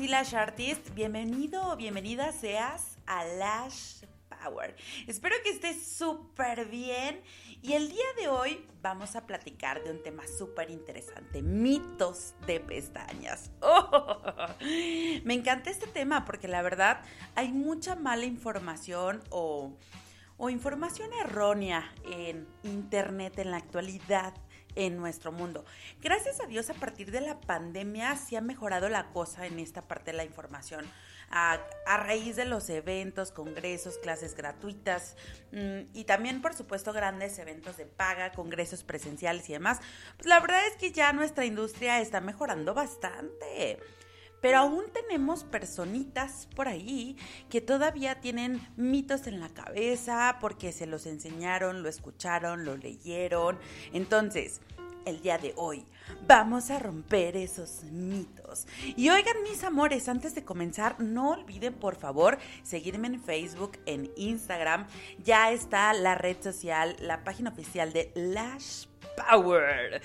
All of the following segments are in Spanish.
MC Lash Artist. Bienvenido o bienvenida seas a Lash Power. Espero que estés súper bien. Y el día de hoy vamos a platicar de un tema súper interesante, mitos de pestañas. Oh, me encanta este tema porque la verdad hay mucha mala información o, o información errónea en Internet en la actualidad en nuestro mundo. Gracias a Dios a partir de la pandemia sí ha mejorado la cosa en esta parte de la información. A, a raíz de los eventos, congresos, clases gratuitas mmm, y también por supuesto grandes eventos de paga, congresos presenciales y demás, pues la verdad es que ya nuestra industria está mejorando bastante. Pero aún tenemos personitas por ahí que todavía tienen mitos en la cabeza porque se los enseñaron, lo escucharon, lo leyeron. Entonces, el día de hoy vamos a romper esos mitos. Y oigan mis amores, antes de comenzar, no olviden por favor seguirme en Facebook, en Instagram. Ya está la red social, la página oficial de Lash Power.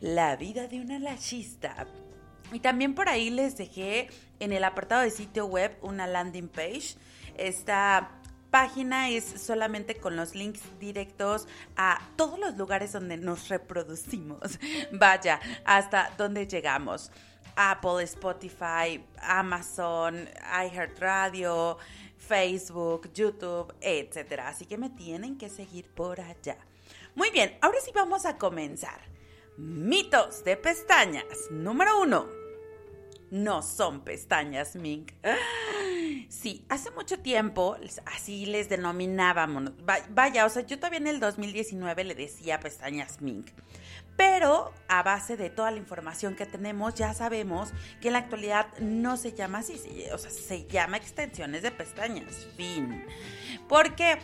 La vida de una lashista. Y también por ahí les dejé en el apartado de sitio web una landing page. Esta página es solamente con los links directos a todos los lugares donde nos reproducimos. Vaya, hasta donde llegamos. Apple, Spotify, Amazon, iHeartRadio, Facebook, YouTube, etc. Así que me tienen que seguir por allá. Muy bien, ahora sí vamos a comenzar. Mitos de pestañas. Número uno. No son pestañas mink. Sí, hace mucho tiempo así les denominábamos. Vaya, o sea, yo todavía en el 2019 le decía pestañas mink. Pero a base de toda la información que tenemos, ya sabemos que en la actualidad no se llama así, o sea, se llama extensiones de pestañas. Fin. Porque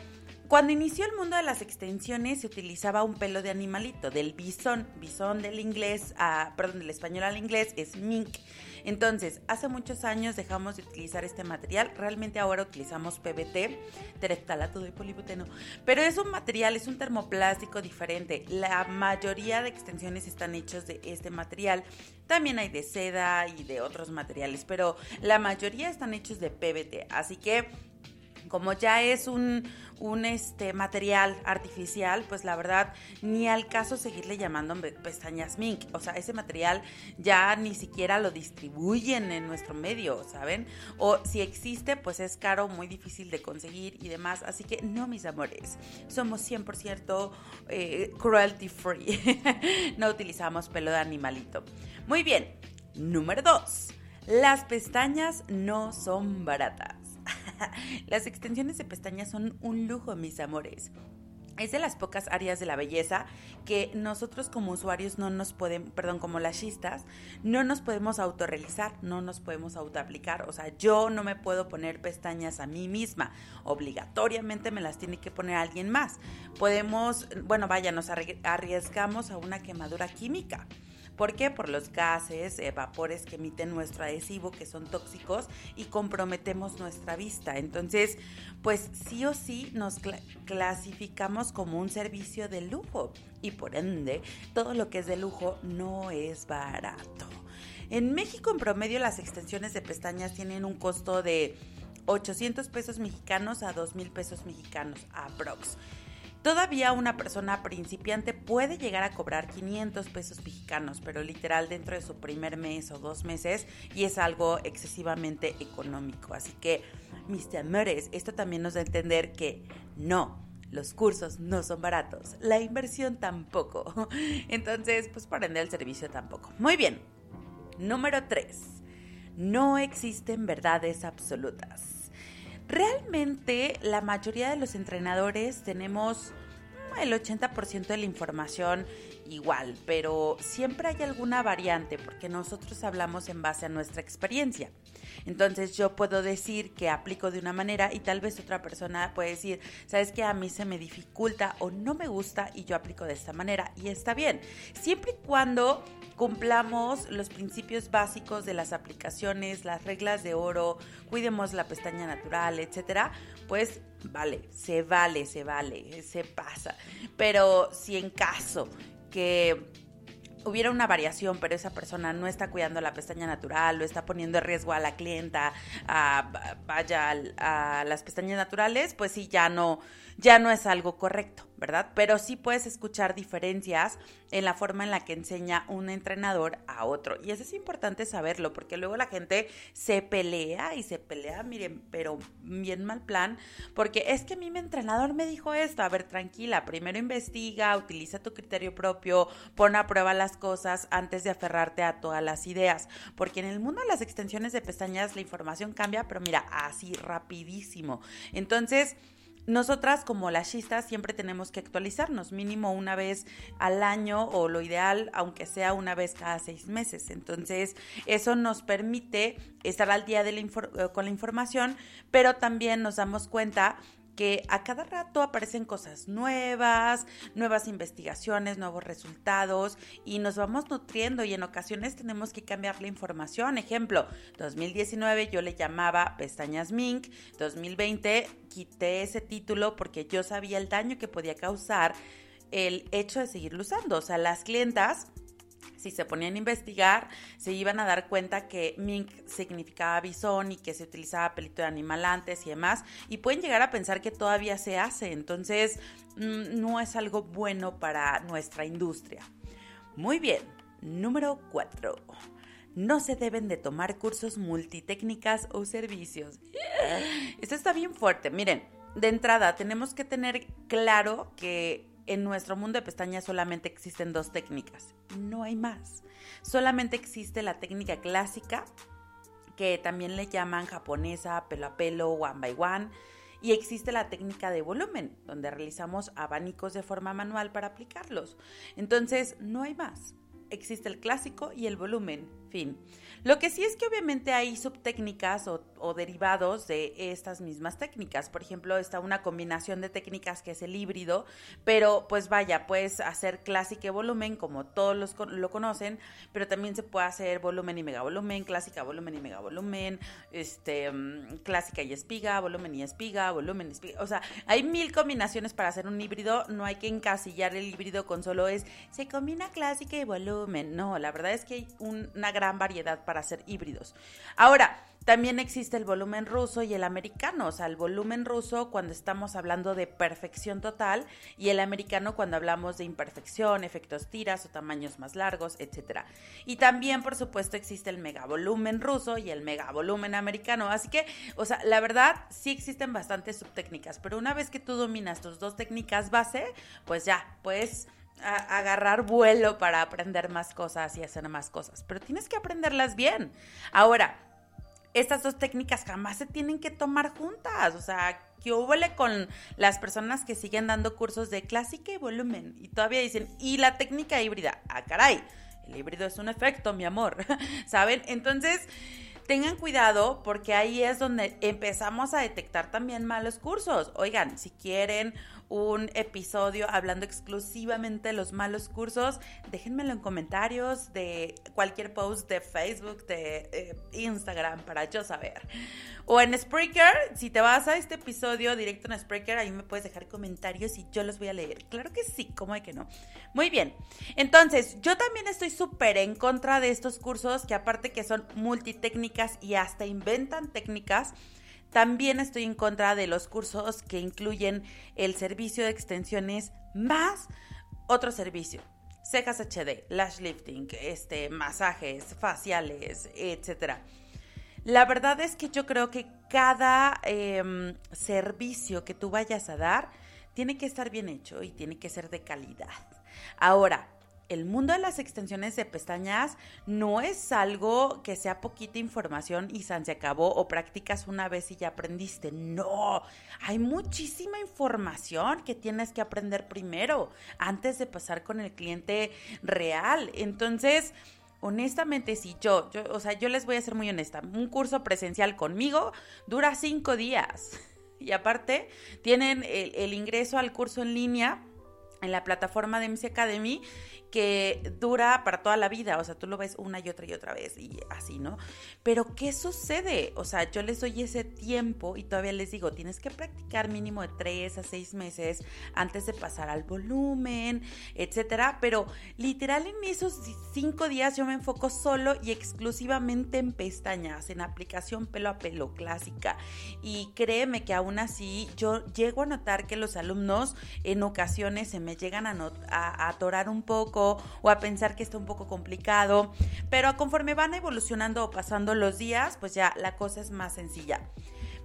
cuando inició el mundo de las extensiones se utilizaba un pelo de animalito, del bisón. Bisón del inglés, a, perdón, del español al inglés es mink. Entonces, hace muchos años dejamos de utilizar este material. Realmente ahora utilizamos PBT, tereftalato de polibuteno. Pero es un material, es un termoplástico diferente. La mayoría de extensiones están hechos de este material. También hay de seda y de otros materiales, pero la mayoría están hechos de PBT. Así que como ya es un, este, material artificial, pues la verdad ni al caso seguirle llamando pestañas mink. O sea, ese material ya ni siquiera lo distribuyen en nuestro medio, ¿saben? O si existe, pues es caro, muy difícil de conseguir y demás. Así que no, mis amores, somos 100% eh, cruelty free. no utilizamos pelo de animalito. Muy bien, número 2. Las pestañas no son baratas. Las extensiones de pestañas son un lujo, mis amores. Es de las pocas áreas de la belleza que nosotros como usuarios no nos podemos, perdón, como lashistas, no nos podemos autorrealizar, no nos podemos autoaplicar. O sea, yo no me puedo poner pestañas a mí misma. Obligatoriamente me las tiene que poner alguien más. Podemos, bueno, vaya, nos arriesgamos a una quemadura química. ¿Por qué? Por los gases, eh, vapores que emite nuestro adhesivo que son tóxicos y comprometemos nuestra vista. Entonces, pues sí o sí nos cl clasificamos como un servicio de lujo y por ende todo lo que es de lujo no es barato. En México, en promedio, las extensiones de pestañas tienen un costo de 800 pesos mexicanos a 2 mil pesos mexicanos, aprox. Todavía una persona principiante puede llegar a cobrar 500 pesos mexicanos, pero literal dentro de su primer mes o dos meses y es algo excesivamente económico. Así que, mis amores, esto también nos da a entender que no, los cursos no son baratos, la inversión tampoco. Entonces, pues por ende el servicio tampoco. Muy bien. Número 3. No existen verdades absolutas. Realmente la mayoría de los entrenadores tenemos el 80% de la información igual, pero siempre hay alguna variante porque nosotros hablamos en base a nuestra experiencia. Entonces yo puedo decir que aplico de una manera y tal vez otra persona puede decir, sabes que a mí se me dificulta o no me gusta y yo aplico de esta manera y está bien. Siempre y cuando cumplamos los principios básicos de las aplicaciones, las reglas de oro, cuidemos la pestaña natural, etcétera, pues vale, se vale, se vale, se pasa. Pero si en caso que hubiera una variación, pero esa persona no está cuidando la pestaña natural, lo está poniendo en riesgo a la clienta, a, vaya a, las pestañas naturales, pues sí, ya no, ya no es algo correcto, ¿verdad? Pero sí puedes escuchar diferencias en la forma en la que enseña un entrenador a otro. Y eso es importante saberlo, porque luego la gente se pelea y se pelea, miren, pero bien mal plan, porque es que mi entrenador me dijo esto, a ver, tranquila, primero investiga, utiliza tu criterio propio, pon a prueba las cosas antes de aferrarte a todas las ideas, porque en el mundo de las extensiones de pestañas la información cambia, pero mira, así rapidísimo. Entonces, nosotras como lashistas siempre tenemos que actualizarnos mínimo una vez al año o lo ideal, aunque sea una vez cada seis meses. Entonces, eso nos permite estar al día de la eh, con la información, pero también nos damos cuenta que a cada rato aparecen cosas nuevas, nuevas investigaciones, nuevos resultados y nos vamos nutriendo y en ocasiones tenemos que cambiar la información. Ejemplo, 2019 yo le llamaba pestañas Mink, 2020 quité ese título porque yo sabía el daño que podía causar el hecho de seguirlo usando. O sea, las clientas si se ponían a investigar, se iban a dar cuenta que mink significaba bisón y que se utilizaba pelito de animal antes y demás, y pueden llegar a pensar que todavía se hace, entonces mm, no es algo bueno para nuestra industria. Muy bien, número 4. No se deben de tomar cursos multitécnicas o servicios. Esto está bien fuerte. Miren, de entrada tenemos que tener claro que en nuestro mundo de pestañas solamente existen dos técnicas, no hay más. Solamente existe la técnica clásica, que también le llaman japonesa, pelo a pelo, one by one, y existe la técnica de volumen, donde realizamos abanicos de forma manual para aplicarlos. Entonces, no hay más. Existe el clásico y el volumen, fin. Lo que sí es que obviamente hay subtécnicas o, derivados de estas mismas técnicas. Por ejemplo, está una combinación de técnicas que es el híbrido, pero pues vaya, puedes hacer clásica y volumen como todos los, lo conocen, pero también se puede hacer volumen y megavolumen, clásica, volumen y megavolumen, este, mm, clásica y espiga, volumen y espiga, volumen y espiga. O sea, hay mil combinaciones para hacer un híbrido. No hay que encasillar el híbrido con solo es se combina clásica y volumen. No, la verdad es que hay una gran variedad para hacer híbridos. Ahora, también existe el volumen ruso y el americano, o sea, el volumen ruso cuando estamos hablando de perfección total y el americano cuando hablamos de imperfección, efectos tiras o tamaños más largos, etc. Y también, por supuesto, existe el megavolumen ruso y el megavolumen americano. Así que, o sea, la verdad, sí existen bastantes subtécnicas, pero una vez que tú dominas tus dos técnicas base, pues ya, pues agarrar vuelo para aprender más cosas y hacer más cosas, pero tienes que aprenderlas bien. Ahora, estas dos técnicas jamás se tienen que tomar juntas, o sea, que huele con las personas que siguen dando cursos de clásica y volumen y todavía dicen, y la técnica híbrida, ah, caray, el híbrido es un efecto, mi amor, ¿saben? Entonces, tengan cuidado porque ahí es donde empezamos a detectar también malos cursos. Oigan, si quieren un episodio hablando exclusivamente de los malos cursos, déjenmelo en comentarios de cualquier post de Facebook, de eh, Instagram, para yo saber. O en Spreaker, si te vas a este episodio directo en Spreaker, ahí me puedes dejar comentarios y yo los voy a leer. Claro que sí, ¿cómo de que no? Muy bien. Entonces, yo también estoy súper en contra de estos cursos que aparte que son multitécnicas y hasta inventan técnicas, también estoy en contra de los cursos que incluyen el servicio de extensiones más otro servicio. Cejas HD, lash lifting, este, masajes faciales, etcétera. La verdad es que yo creo que cada em, servicio que tú vayas a dar tiene que estar bien hecho y tiene que ser de calidad. Ahora, el mundo de las extensiones de pestañas no es algo que sea poquita información y se acabó o practicas una vez y ya aprendiste. No, hay muchísima información que tienes que aprender primero antes de pasar con el cliente real. Entonces, honestamente, si yo, yo, o sea, yo les voy a ser muy honesta, un curso presencial conmigo dura cinco días. Y aparte, tienen el, el ingreso al curso en línea en la plataforma de MC Academy que dura para toda la vida, o sea, tú lo ves una y otra y otra vez y así, ¿no? Pero ¿qué sucede? O sea, yo les doy ese tiempo y todavía les digo, tienes que practicar mínimo de tres a seis meses antes de pasar al volumen, etcétera, pero literal en esos cinco días yo me enfoco solo y exclusivamente en pestañas, en aplicación pelo a pelo clásica y créeme que aún así yo llego a notar que los alumnos en ocasiones se me llegan a, atorar un poco, o a pensar que está un poco complicado, pero conforme van evolucionando o pasando los días, pues ya la cosa es más sencilla.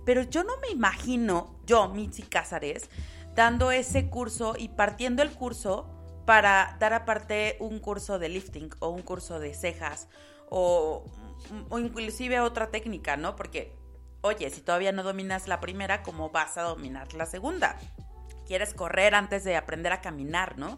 Pero yo no me imagino, yo, Mitzi Cázares, dando ese curso y partiendo el curso para dar aparte un curso de lifting o un curso de cejas o, o inclusive otra técnica, ¿no? Porque, oye, si todavía no dominas la primera, ¿cómo vas a dominar la segunda? Quieres correr antes de aprender a caminar, ¿no?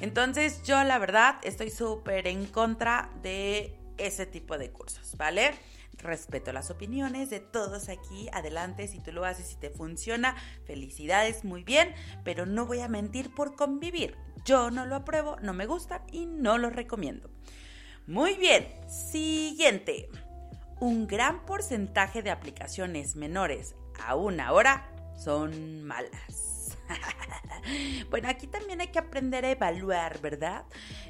Entonces yo la verdad estoy súper en contra de ese tipo de cursos, ¿vale? Respeto las opiniones de todos aquí. Adelante, si tú lo haces y te funciona, felicidades, muy bien, pero no voy a mentir por convivir. Yo no lo apruebo, no me gusta y no lo recomiendo. Muy bien, siguiente. Un gran porcentaje de aplicaciones menores a una hora son malas. bueno, aquí también hay que aprender a evaluar, ¿verdad?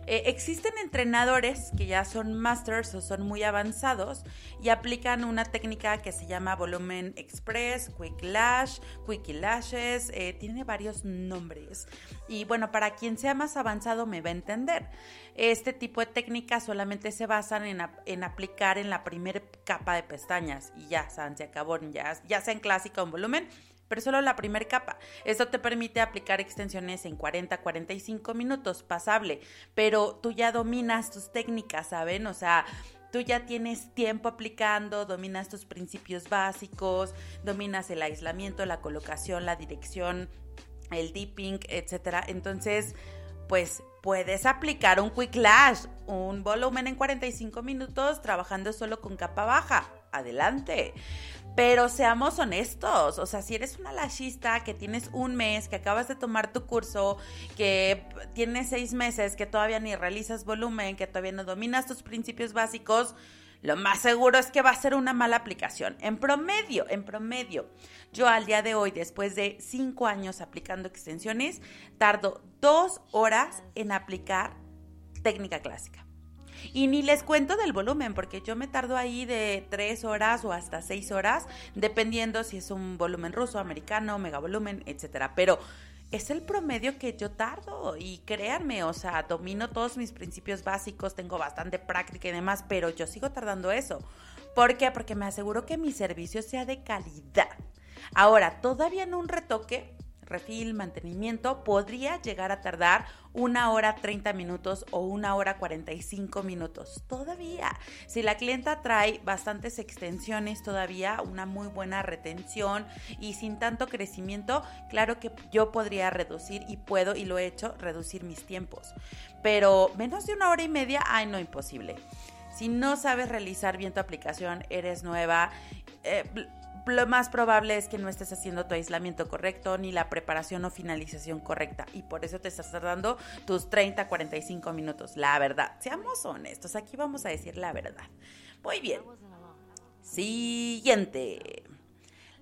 Eh, existen entrenadores que ya son masters o son muy avanzados y aplican una técnica que se llama volumen express, quick lash, quick lashes, eh, tiene varios nombres. Y bueno, para quien sea más avanzado me va a entender. Este tipo de técnicas solamente se basan en, aplicar en la primera capa de pestañas y ya, se acabó, ya, ya sea en clásica o en volumen pero solo la primera capa. Esto te permite aplicar extensiones en 40, 45 minutos, pasable, pero tú ya dominas tus técnicas, ¿saben? O sea, tú ya tienes tiempo aplicando, dominas tus principios básicos, dominas el aislamiento, la colocación, la dirección, el dipping, etcétera. Entonces, pues puedes aplicar un quick lash, un volumen en 45 minutos trabajando solo con capa baja. Adelante. Pero seamos honestos, o sea, si eres una lashista que tienes un mes, que acabas de tomar tu curso, que tienes seis meses, que todavía ni realizas volumen, que todavía no dominas tus principios básicos, lo más seguro es que va a ser una mala aplicación. En promedio, en promedio, yo al día de hoy, después de cinco años aplicando extensiones, tardo dos horas en aplicar técnica clásica. Y ni les cuento del volumen, porque yo me tardo ahí de tres horas o hasta seis horas, dependiendo si es un volumen ruso, americano, mega volumen, etcétera. Pero es el promedio que yo tardo y créanme, o sea, domino todos mis principios básicos, tengo bastante práctica y demás, pero yo sigo tardando eso. ¿Por qué? Porque me aseguro que mi servicio sea de calidad. Ahora, todavía en un retoque, refil, mantenimiento, podría llegar a tardar una hora 30 minutos o una hora 45 minutos. Todavía, si la clienta trae bastantes extensiones todavía, una muy buena retención y sin tanto crecimiento, claro que yo podría reducir y puedo y lo he hecho, reducir mis tiempos. Pero menos de una hora y media, ay no, imposible. Si no sabes realizar bien tu aplicación, eres nueva, eh, lo más probable es que no estés haciendo tu aislamiento correcto ni la preparación o finalización correcta y por eso te estás tardando tus 30, 45 minutos. La verdad, seamos honestos, aquí vamos a decir la verdad. Muy bien. Siguiente.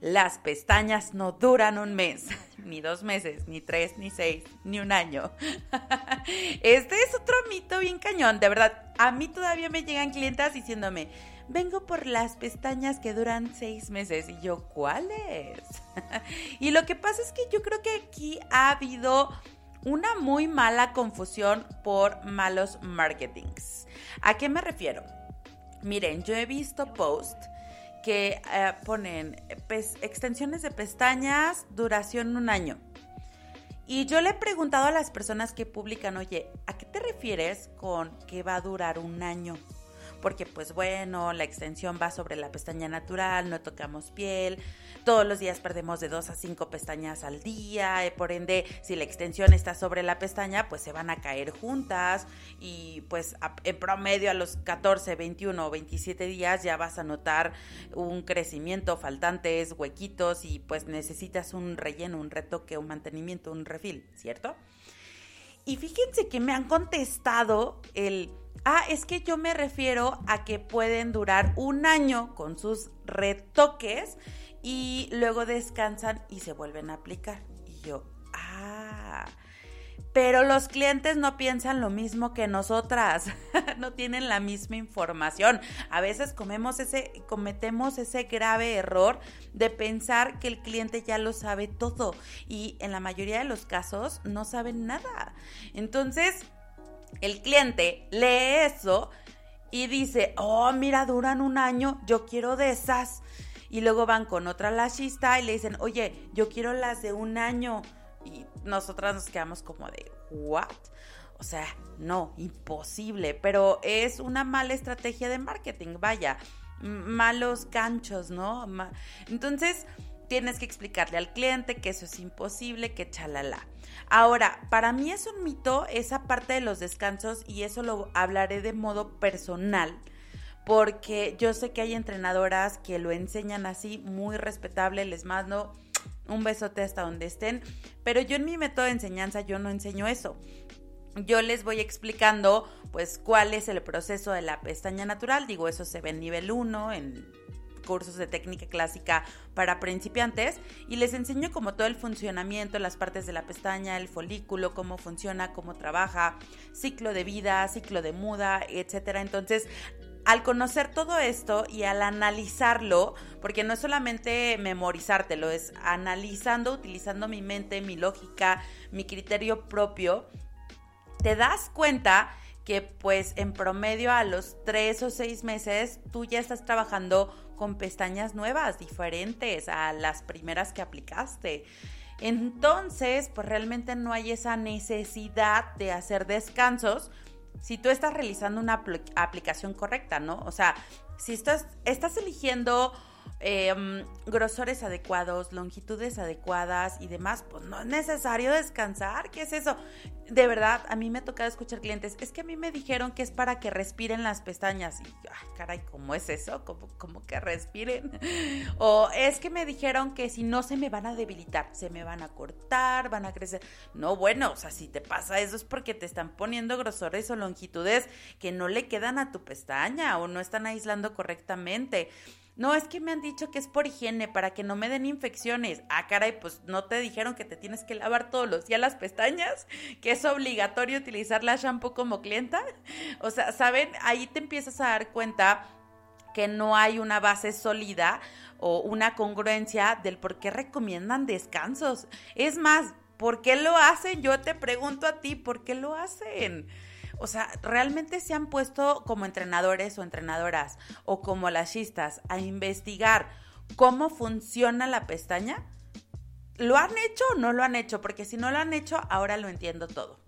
Las pestañas no duran un mes, ni dos meses, ni tres, ni seis, ni un año. Este es otro mito bien cañón, de verdad. A mí todavía me llegan clientas diciéndome, vengo por las pestañas que duran seis meses. Y yo, ¿cuáles? y lo que pasa es que yo creo que aquí ha habido una muy mala confusión por malos marketings. ¿A qué me refiero? Miren, yo he visto posts que eh, ponen extensiones de pestañas, duración un año. Y yo le he preguntado a las personas que publican, oye, ¿a qué te refieres con que va a durar un año? Porque pues bueno, la extensión va sobre la pestaña natural, no tocamos piel, todos los días perdemos de 2 a 5 pestañas al día, eh, por ende, si la extensión está sobre la pestaña, pues se van a caer juntas y pues en promedio a los 14, 21 o 27 días ya vas a notar un crecimiento, faltantes, huequitos y pues necesitas un relleno, un retoque, un mantenimiento, un refil, ¿cierto? Y fíjense que me han contestado el Ah, es que yo me refiero a que pueden durar un año con sus retoques y luego descansan y se vuelven a aplicar. Y yo, ah, pero los clientes no piensan lo mismo que nosotras, no tienen la misma información. A veces comemos ese, cometemos ese grave error de pensar que el cliente ya lo sabe todo y en la mayoría de los casos no saben nada. Entonces, el cliente lee eso y dice, oh, mira, duran un año, yo quiero de esas. Y luego van con otra lashista y le dicen, oye, yo quiero las de un año. Y nosotras nos quedamos como de, ¿what? O sea, no, imposible, pero es una mala estrategia de marketing, vaya, malos ganchos, ¿no? Entonces, tienes que explicarle al cliente que eso es imposible, que chalala. Ahora, para mí es un mito esa parte de los descansos y eso lo hablaré de modo personal porque yo sé que hay entrenadoras que lo enseñan así, muy respetable, les mando un besote hasta donde estén, pero yo en mi método de enseñanza yo no enseño eso. Yo les voy explicando pues cuál es el proceso de la pestaña natural, digo, eso se ve en nivel 1, en cursos de técnica clásica para principiantes y les enseño como todo el funcionamiento, las partes de la pestaña, el folículo, cómo funciona, cómo trabaja, ciclo de vida, ciclo de muda, etcétera. Entonces, al conocer todo esto y al analizarlo, porque no es solamente memorizártelo, es analizando, utilizando mi mente, mi lógica, mi criterio propio, te das cuenta que pues en promedio a los tres o seis meses tú ya estás trabajando con pestañas nuevas, diferentes a las primeras que aplicaste. Entonces, pues realmente no hay esa necesidad de hacer descansos si tú estás realizando una aplicación correcta, ¿no? O sea, si estás, estás eligiendo Em, grosores adecuados, longitudes adecuadas y demás, pues no es necesario descansar. ¿Qué es eso? De verdad, a mí me ha tocado escuchar clientes, es que a mí me dijeron que es para que respiren las pestañas. Y ay, caray, ¿cómo es eso? ¿Cómo, ¿Cómo que respiren? O es que me dijeron que si no se me van a debilitar, se me van a cortar, van a crecer. No, bueno, o sea, si te pasa eso es porque te están poniendo grosores o longitudes que no le quedan a tu pestaña o no están aislando correctamente. No, es que me han dicho que es por higiene, para que no me den infecciones. Ah, caray, pues no te dijeron que te tienes que lavar todos los días las pestañas, que obligatorio utilizar la shampoo como clienta. O sea, ¿saben? Ahí te empiezas a dar cuenta que no hay una base sólida o una congruencia del por qué recomiendan descansos. Es más, ¿por qué lo hacen? Yo te pregunto a ti, ¿por qué lo hacen? O sea, realmente se han puesto como entrenadores o entrenadoras o como lashistas a investigar cómo funciona la pestaña. ¿Lo han hecho o no lo han hecho? Porque si no lo han hecho, ahora lo entiendo todo.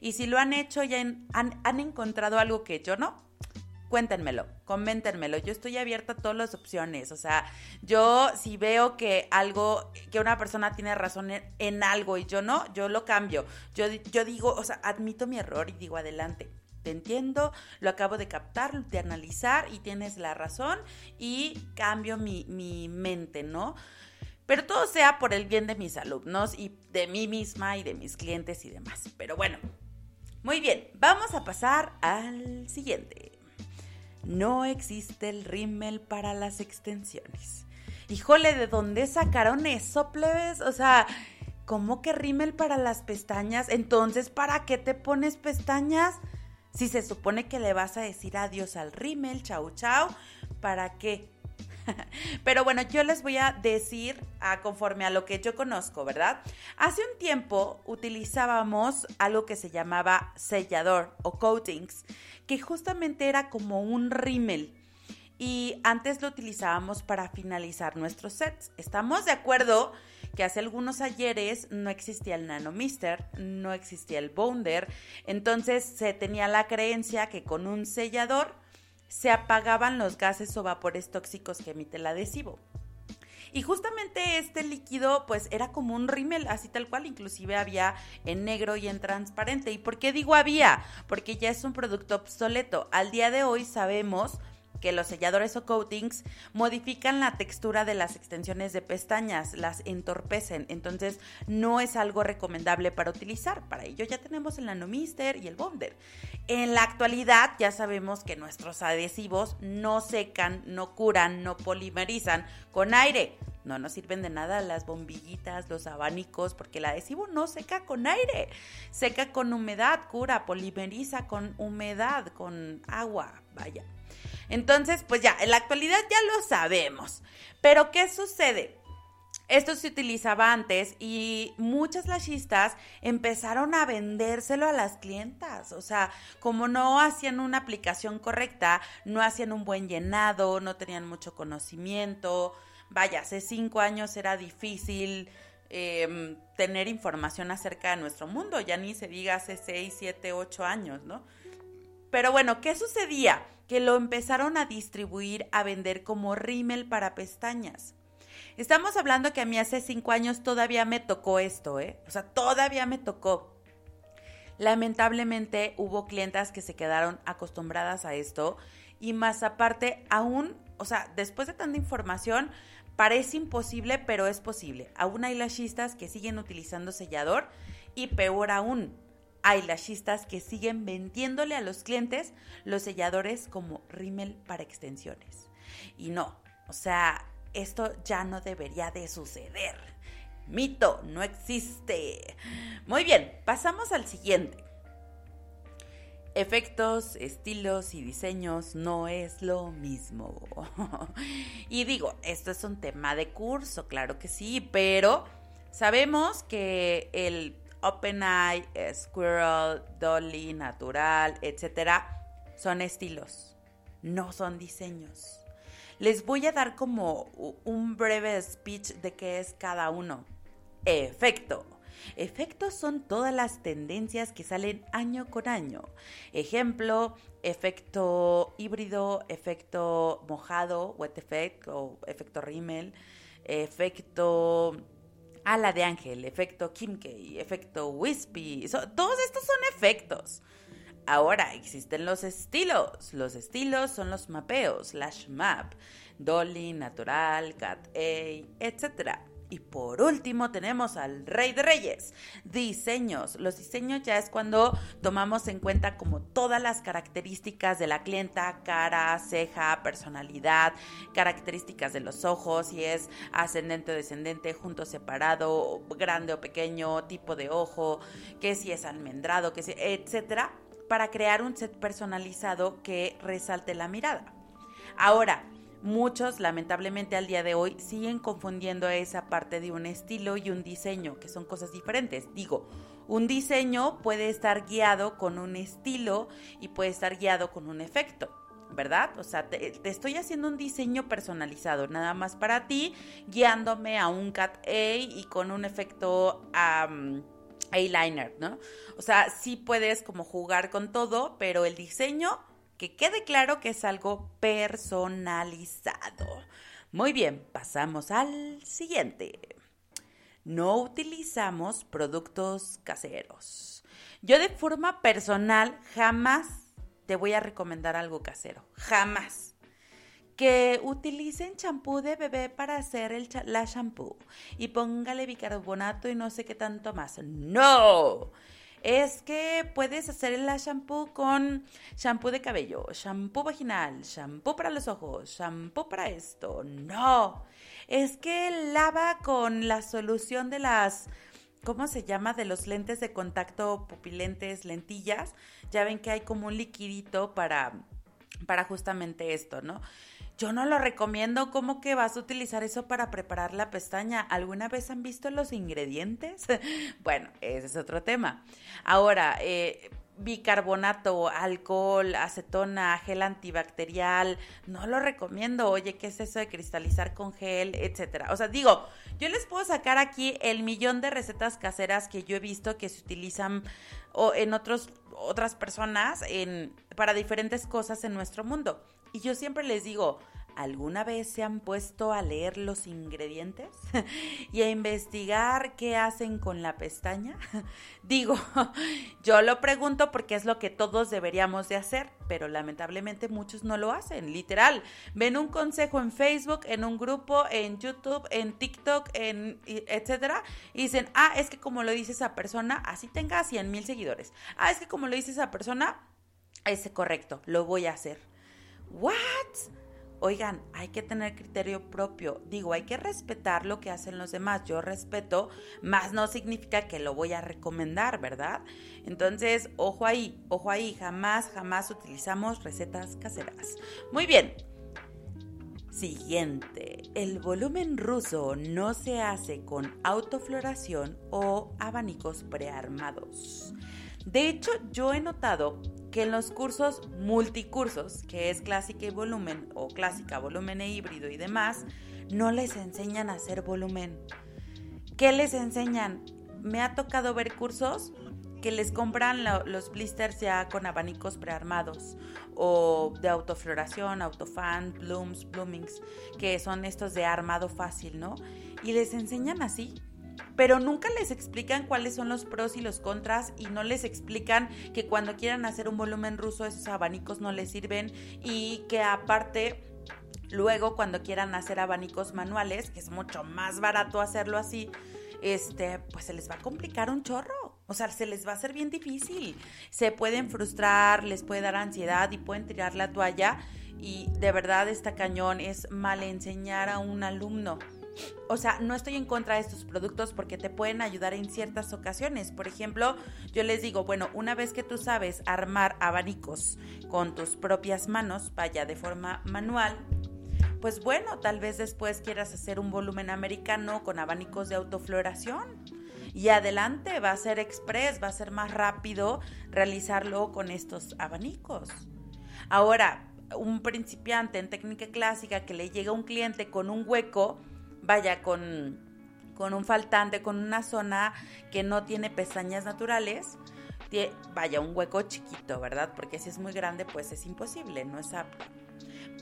Y si lo han hecho, ya han, encontrado algo que yo no, cuéntenmelo, coméntenmelo. Yo estoy abierta a todas las opciones. O sea, yo si veo que algo, que una persona tiene razón en, algo y yo no, yo lo cambio. Yo, yo digo, o sea, admito mi error y digo adelante. te entiendo, lo acabo de captar, de analizar y tienes la razón y cambio mi, mi mente, ¿no? Pero todo sea por el bien de mis alumnos y de mí misma y de mis clientes y demás. Pero bueno, muy bien, vamos a pasar al siguiente. No existe el rímel para las extensiones. Híjole, ¿de dónde sacaron eso, plebes? O sea, ¿cómo que rímel para las pestañas? Entonces, ¿para qué te pones pestañas? Si se supone que le vas a decir adiós al rímel, chau chau, ¿para qué? Pero bueno, yo les voy a decir a, conforme a lo que yo conozco, ¿verdad? Hace un tiempo utilizábamos algo que se llamaba sellador o coatings, que justamente era como un rímel y antes lo utilizábamos para finalizar nuestros sets. ¿Estamos de acuerdo? que hace algunos ayeres no existía el Nanomister, no existía el Bonder, entonces se tenía la creencia que con un sellador se apagaban los gases o vapores tóxicos que emite el adhesivo. Y justamente este líquido pues era como un rímel, así tal cual, inclusive había en negro y en transparente. ¿Y por qué digo había? Porque ya es un producto obsoleto. Al día de hoy sabemos que los selladores o coatings modifican la textura de las extensiones de pestañas, las entorpecen, entonces no es algo recomendable para utilizar. Para ello ya tenemos el Nanomister y el Bonder. En la actualidad ya sabemos que nuestros adhesivos no secan, no curan, no polimerizan con aire. No nos sirven de nada las bombillitas, los abanicos, porque el adhesivo no seca con aire. Seca con humedad, cura, polimeriza con humedad, con agua, vaya. Entonces, pues ya, en la actualidad ya lo sabemos. Pero, ¿qué sucede? Esto se utilizaba antes y muchas lashistas empezaron a vendérselo a las clientas. O sea, como no hacían una aplicación correcta, no hacían un buen llenado, no tenían mucho conocimiento. Vaya, hace cinco años era difícil em, tener información acerca de nuestro mundo. Ya ni se diga hace seis, siete, ocho años, ¿no? Pero bueno, ¿qué sucedía? Que lo empezaron a distribuir, a vender como rímel para pestañas. Estamos hablando que a mí hace cinco años todavía me tocó esto, ¿eh? O sea, todavía me tocó. Lamentablemente hubo clientas que se quedaron acostumbradas a esto y más aparte, aún, o sea, después de tanta información, parece imposible, pero es posible. Aún hay lashistas que siguen utilizando sellador y peor aún, hay lashistas que siguen vendiéndole a los clientes los selladores como rímel para extensiones. Y no, o sea, esto ya no debería de suceder. Mito, no existe. Muy bien, pasamos al siguiente. Efectos, estilos y diseños no es lo mismo. y digo, esto es un tema de curso, claro que sí, pero sabemos que el OpenEye, Squirrel, Dolly, Natural, etcétera, son estilos, no son diseños. Les voy a dar como un breve speech de qué es cada uno. Efecto. Efectos son todas las tendencias que salen año con año. Ejemplo, efecto híbrido, efecto mojado, wet effect o efecto rímel, efecto ala de ángel, efecto Kimkey, efecto Wispy, todos estos son efectos. Ahora existen los estilos. Los estilos son los mapeos, Lash Map, Dolly, Natural, Cat A, etc. Y por último tenemos al Rey de Reyes, diseños. Los diseños ya es cuando tomamos en cuenta como todas las características de la clienta, cara, ceja, personalidad, características de los ojos, si es ascendente o descendente, junto separado, grande o pequeño, tipo de ojo, que si es almendrado, que si, etcétera, para crear un set personalizado que resalte la mirada. Ahora, Muchos, lamentablemente, al día de hoy siguen confundiendo esa parte de un estilo y un diseño, que son cosas diferentes. Digo, un diseño puede estar guiado con un estilo y puede estar guiado con un efecto. ¿verdad? O sea, te, estoy haciendo un diseño personalizado, nada más para ti, guiándome a un cat A y con un efecto eyeliner, ¿no? O sea, sí puedes como jugar con todo, pero el diseño que quede claro que es algo personalizado. Muy bien, pasamos al siguiente. No utilizamos productos caseros. Yo de forma personal jamás, te voy a recomendar algo casero. Jamás. Que utilicen champú de bebé para hacer el la champú y póngale bicarbonato y no sé qué tanto más. No es que puedes hacer el shampoo con shampoo de cabello, shampoo vaginal, shampoo para los ojos, shampoo para esto. No, es que lava con la solución de las, ¿cómo se llama? De los lentes de contacto pupilentes, lentillas. Ya ven que hay como un liquidito para, para justamente esto, ¿no? Yo no lo recomiendo. ¿Cómo que vas a utilizar eso para preparar la pestaña? ¿Alguna vez han visto los ingredientes? bueno, ese es otro tema. Ahora, eh, bicarbonato, alcohol, acetona, gel antibacterial, no lo recomiendo. Oye, ¿qué es eso de cristalizar con gel, etcétera? O sea, digo, yo les puedo sacar aquí el millón de recetas caseras que yo he visto que se utilizan o en otros otras personas para diferentes cosas en nuestro mundo. Y yo siempre les digo, ¿alguna vez se han puesto a leer los ingredientes y a investigar qué hacen con la pestaña? Digo, yo lo pregunto porque es lo que todos deberíamos de hacer, pero lamentablemente muchos no lo hacen, literal. Ven un consejo en Facebook, en un grupo, en YouTube, en TikTok, en etcétera, y dicen, ah, es que como lo dice esa persona, así tenga 100 mil seguidores. Ah, es que como lo dice esa persona, es correcto, lo voy a hacer. ¿What? Oigan, hay que tener criterio propio. Digo, hay que respetar lo que hacen los demás. Yo respeto, más no significa que lo voy a recomendar, ¿verdad? Entonces, ojo ahí, ojo ahí, jamás, jamás utilizamos recetas caseras. Muy bien. Siguiente, el volumen ruso no se hace con autofloración o abanicos prearmados. De hecho, yo he notado que en los cursos multicursos, que es clásica y volumen o clásica, volumen e híbrido y demás, no les enseñan a hacer volumen. ¿Qué les enseñan? Me ha tocado ver cursos que les compran los blisters ya con abanicos prearmados o de autofloración, autofan, blooms, bloomings, que son estos de armado fácil, ¿no? Y les enseñan así pero nunca les explican cuáles son los pros y los contras y no les explican que cuando quieran hacer un volumen ruso esos abanicos no les sirven y que aparte luego cuando quieran hacer abanicos manuales, que es mucho más barato hacerlo así, este, pues se les va a complicar un chorro. O sea, se les va a hacer bien difícil. Se pueden frustrar, les puede dar ansiedad y pueden tirar la toalla. Y de verdad, esta cañón es mal enseñar a un alumno o sea, no estoy en contra de estos productos porque te pueden ayudar en ciertas ocasiones. Por ejemplo, yo les digo, bueno, una vez que tú sabes armar abanicos con tus propias manos, vaya de forma manual, pues bueno, tal vez después quieras hacer un volumen americano con abanicos de autofloración. Y adelante, va a ser express, va a ser más rápido realizarlo con estos abanicos. Ahora, un principiante en técnica clásica que le llega un cliente con un hueco, vaya, con, con un faltante, con una zona que no tiene pestañas naturales, vaya, un hueco chiquito, ¿verdad? Porque si es muy grande, pues es imposible, no es apto.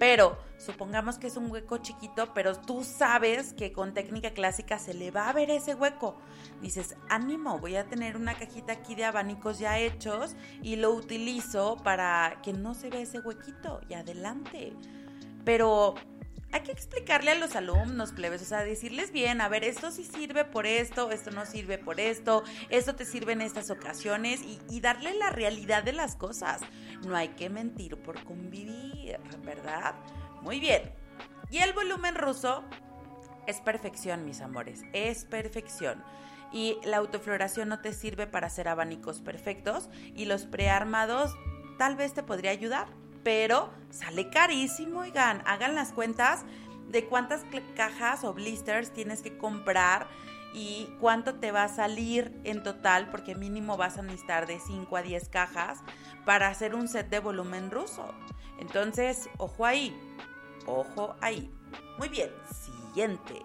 Pero supongamos que es un hueco chiquito, pero tú sabes que con técnica clásica se le va a ver ese hueco. Dices, ánimo, voy a tener una cajita aquí de abanicos ya hechos y lo utilizo para que no se vea ese huequito y adelante. Pero hay que explicarle a los alumnos, plebes, o sea, decirles bien, a ver, esto sí sirve por esto, esto no sirve por esto, esto te sirve en estas ocasiones y, darle la realidad de las cosas. No hay que mentir por convivir, ¿verdad? Muy bien. Y el volumen ruso es perfección, mis amores, es perfección. Y la autofloración no te sirve para hacer abanicos perfectos y los prearmados tal vez te podría ayudar, pero sale carísimo, oigan, hagan las cuentas de cuántas cajas o blisters tienes que comprar y cuánto te va a salir en total, porque mínimo vas a necesitar de 5 a 10 cajas para hacer un set de volumen ruso. Entonces, ojo ahí, ojo ahí. Muy bien, siguiente.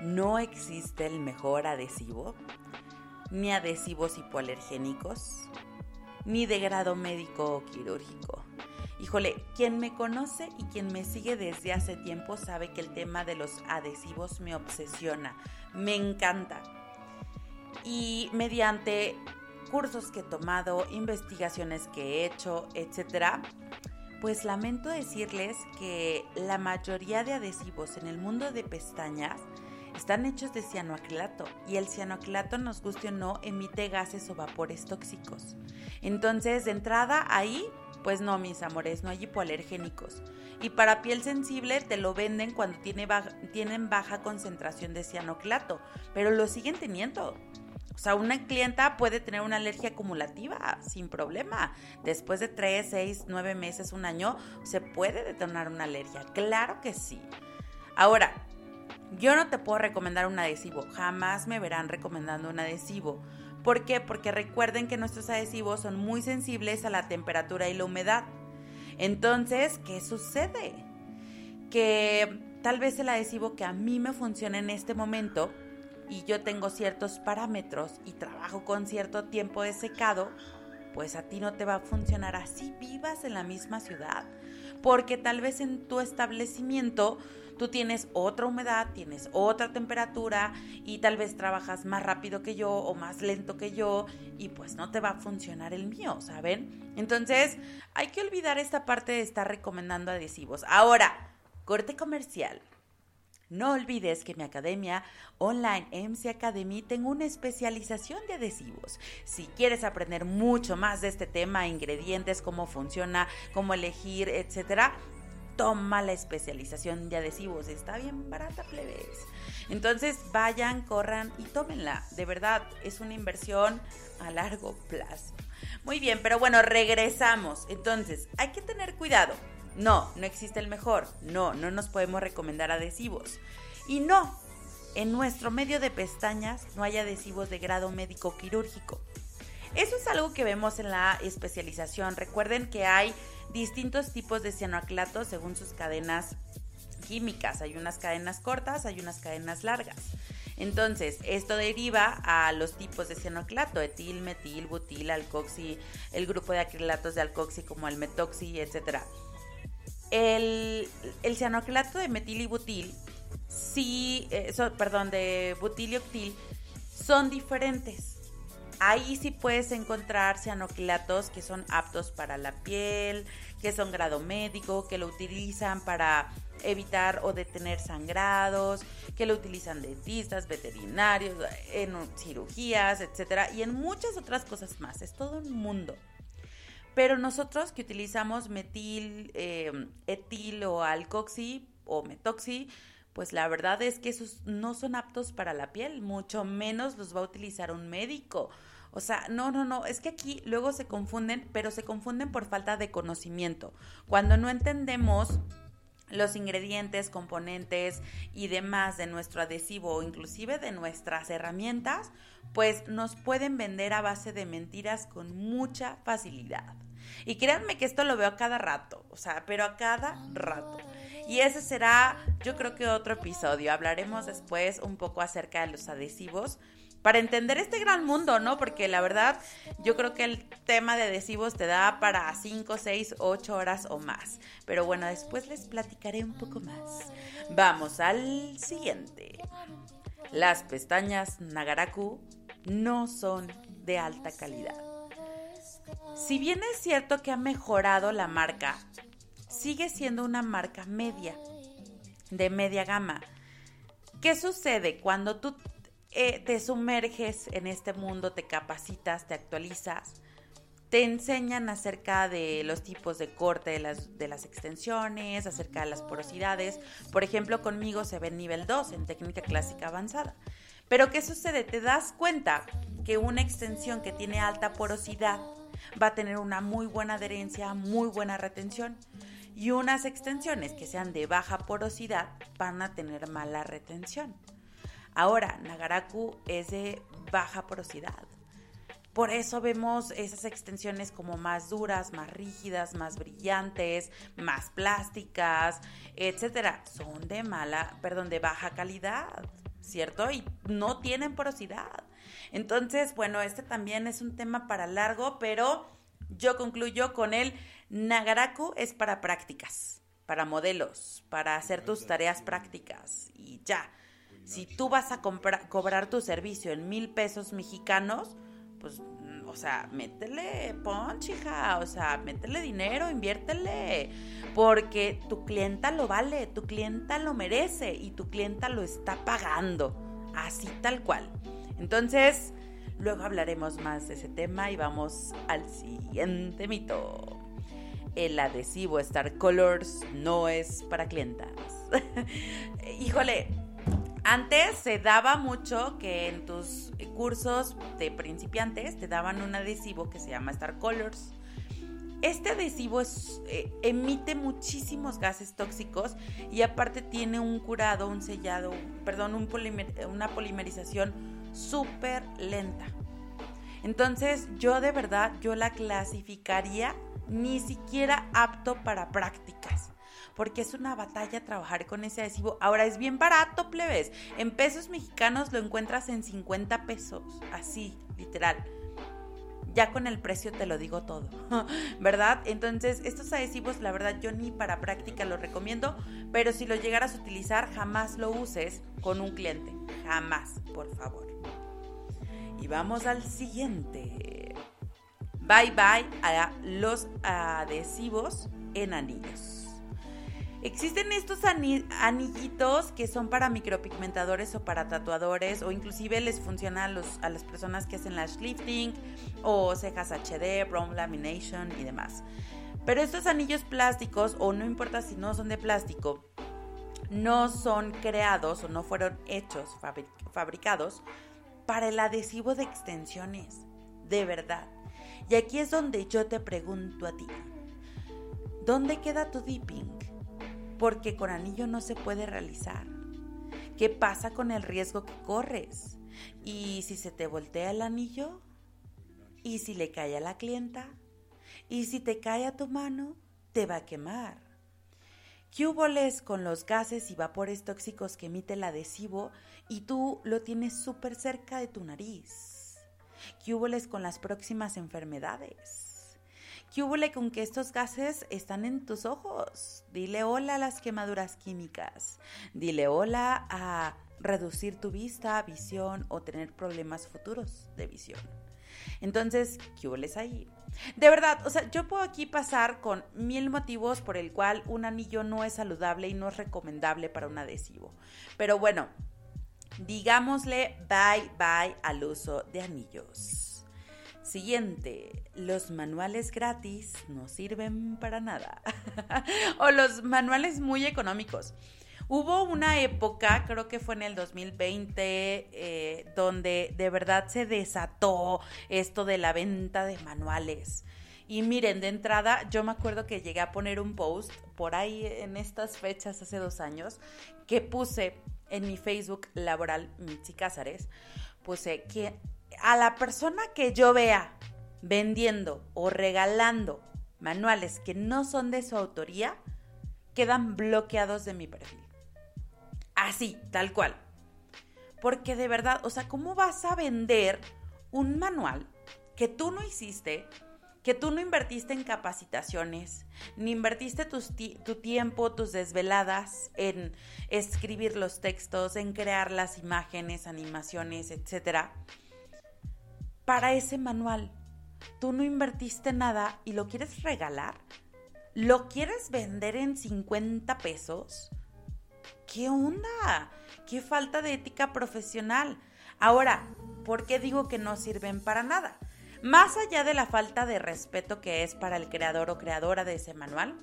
No existe el mejor adhesivo, ni adhesivos hipoalergénicos, ni de grado médico o quirúrgico. Híjole, quien me conoce y quien me sigue desde hace tiempo sabe que el tema de los adhesivos me obsesiona, me encanta. Y mediante cursos que he tomado, investigaciones que he hecho, etcétera, pues lamento decirles que la mayoría de adhesivos en el mundo de pestañas están hechos de cianoacrilato y el cianoacrilato, nos guste o no, emite gases o vapores tóxicos. Entonces, de entrada ahí, pues no, mis amores, no hay hipoalergénicos. Y para piel sensible te lo venden cuando tiene tienen baja concentración de cianoacrilato, pero lo siguen teniendo. O sea, una clienta puede tener una alergia acumulativa sin problema. Después de 3, 6, 9 meses, un año, se puede detonar una alergia. Claro que sí. Ahora, yo no te puedo recomendar un adhesivo. Jamás me verán recomendando un adhesivo. ¿Por qué? Porque recuerden que nuestros adhesivos son muy sensibles a la temperatura y la humedad. Entonces, ¿qué sucede? Que tal vez el adhesivo que a mí me funciona en este momento y yo tengo ciertos parámetros y trabajo con cierto tiempo de secado, pues a ti no te va a funcionar así vivas en la misma ciudad. Porque tal vez en tu establecimiento tú tienes otra humedad, tienes otra temperatura y tal vez trabajas más rápido que yo o más lento que yo y pues no te va a funcionar el mío, ¿saben? Entonces hay que olvidar esta parte de estar recomendando adhesivos. Ahora, corte comercial. No olvides que mi academia online MC Academy tengo una especialización de adhesivos. Si quieres aprender mucho más de este tema, ingredientes, cómo funciona, cómo elegir, etcétera, toma la especialización de adhesivos. Está bien barata, plebes. Entonces vayan, corran y tómenla. De verdad, es una inversión a largo plazo. Muy bien, pero bueno, regresamos. Entonces, hay que tener cuidado. No, no existe el mejor. No, no nos podemos recomendar adhesivos. Y no, en nuestro medio de pestañas no hay adhesivos de grado médico quirúrgico. Eso es algo que vemos en la especialización. Recuerden que hay distintos tipos de cianoaclato según sus cadenas químicas. Hay unas cadenas cortas, hay unas cadenas largas. Entonces, esto deriva a los tipos de cianoaclato, etil, metil, butil, alcoxi, el grupo de acrilatos de alcoxi como el metoxi, etcétera. El, el cianoaclato de metil y butil, sí, eh, perdón, de butil y octil, son diferentes. Ahí sí puedes encontrar cianoquilatos que son aptos para la piel, que son grado médico, que lo utilizan para evitar o detener sangrados, que lo utilizan dentistas, veterinarios, en cirugías, etcétera, y en muchas otras cosas más. Es todo un mundo. Pero nosotros que utilizamos metil, eh, etil o alcoxi o metoxi, pues la verdad es que esos no son aptos para la piel, mucho menos los va a utilizar un médico. O sea, no, no, no, es que aquí luego se confunden, pero se confunden por falta de conocimiento. Cuando no entendemos los ingredientes, componentes y demás de nuestro adhesivo o inclusive de nuestras herramientas, pues nos pueden vender a base de mentiras con mucha facilidad. Y créanme que esto lo veo a cada rato, o sea, pero a cada rato. Y ese será, yo creo que otro episodio. Hablaremos después un poco acerca de los adhesivos para entender este gran mundo, ¿no? Porque la verdad, yo creo que el tema de adhesivos te da para 5, 6, 8 horas o más. Pero bueno, después les platicaré un poco más. Vamos al siguiente. Las pestañas Nagaraku no son de alta calidad. Si bien es cierto que ha mejorado la marca, sigue siendo una marca media, de media gama. ¿Qué sucede cuando tú eh, te sumerges en este mundo, te capacitas, te actualizas? Te enseñan acerca de los tipos de corte de las, de las extensiones, acerca de las porosidades. Por ejemplo, conmigo se ve nivel 2 en técnica clásica avanzada. Pero ¿qué sucede? Te das cuenta que una extensión que tiene alta porosidad va a tener una muy buena adherencia, muy buena retención. Y unas extensiones que sean de baja porosidad van a tener mala retención. Ahora, Nagaraku es de baja porosidad. Por eso vemos esas extensiones como más duras, más rígidas, más brillantes, más plásticas, etcétera. Son de mala, perdón, de baja calidad, ¿cierto? Y no tienen porosidad. Entonces, bueno, este también es un tema para largo, pero yo concluyo con el Nagaraku es para prácticas, para modelos, para hacer tus tareas prácticas y ya. Si tú vas a cobrar tu servicio en mil pesos mexicanos, pues o sea, métele punch, hija, o sea, métele dinero, inviértele, porque tu clienta lo vale, tu clienta lo merece y tu clienta lo está pagando, así tal cual. Entonces, luego hablaremos más de ese tema y vamos al siguiente mito. El adhesivo Star Colors no es para clientas. Híjole, antes se daba mucho que en tus cursos de principiantes te daban un adhesivo que se llama Star Colors. Este adhesivo eh, emite muchísimos gases tóxicos y aparte tiene un curado, un sellado, perdón, una polimerización súper lenta. Entonces yo de verdad, yo la clasificaría ni siquiera apto para prácticas porque es una batalla trabajar con ese adhesivo. Ahora es bien barato, plebes. En pesos mexicanos lo encuentras en 50 pesos, así, literal. Ya con el precio te lo digo todo, ¿verdad? Entonces, estos adhesivos, la verdad, yo ni para práctica los recomiendo, pero si lo llegaras a utilizar, jamás lo uses con un cliente. Jamás, por favor. Y vamos al siguiente. Bye bye a los adhesivos en anillos. Existen estos anillitos que son para micropigmentadores o para tatuadores o inclusive les funciona a, los, a las personas que hacen lash lifting o cejas HD, brown lamination y demás. Pero estos anillos plásticos o no importa si no son de plástico, no son creados o no fueron hechos, fabricados para el adhesivo de extensiones, de verdad. Y aquí es donde yo te pregunto a ti, ¿dónde queda tu dipping? Porque con anillo no se puede realizar. ¿Qué pasa con el riesgo que corres? ¿Y si se te voltea el anillo? ¿Y si le cae a la clienta? ¿Y si te cae a tu mano? Te va a quemar. ¿Qué huboles con los gases y vapores tóxicos que emite el adhesivo y tú lo tienes súper cerca de tu nariz? ¿Qué huboles con las próximas enfermedades? ¿Qué hubo con que estos gases están en tus ojos? Dile hola a las quemaduras químicas. Dile hola a reducir tu vista, visión o tener problemas futuros de visión. Entonces, ¿qué hubo ahí? De verdad, o sea, yo puedo aquí pasar con mil motivos por el cual un anillo no es saludable y no es recomendable para un adhesivo. Pero bueno, digámosle bye bye al uso de anillos. Siguiente, los manuales gratis no sirven para nada. o los manuales muy económicos. Hubo una época, creo que fue en el 2020, eh, donde de verdad se desató esto de la venta de manuales. Y miren, de entrada, yo me acuerdo que llegué a poner un post por ahí en estas fechas hace dos años, que puse en mi Facebook laboral, Mitzi Cázares, puse que a la persona que yo vea vendiendo o regalando manuales que no son de su autoría, quedan bloqueados de mi perfil. Así, tal cual. Porque de verdad, o sea, ¿cómo vas a vender un manual que tú no hiciste, que tú no invertiste en capacitaciones, ni invertiste tu tiempo, tus desveladas en escribir los textos, en crear las imágenes, animaciones, etcétera? Para ese manual. Tú no invertiste nada y lo quieres regalar. ¿Lo quieres vender en 50 pesos? ¿Qué onda? ¿Qué falta de ética profesional? Ahora, ¿por qué digo que no sirven para nada? Más allá de la falta de respeto que es para el creador o creadora de ese manual,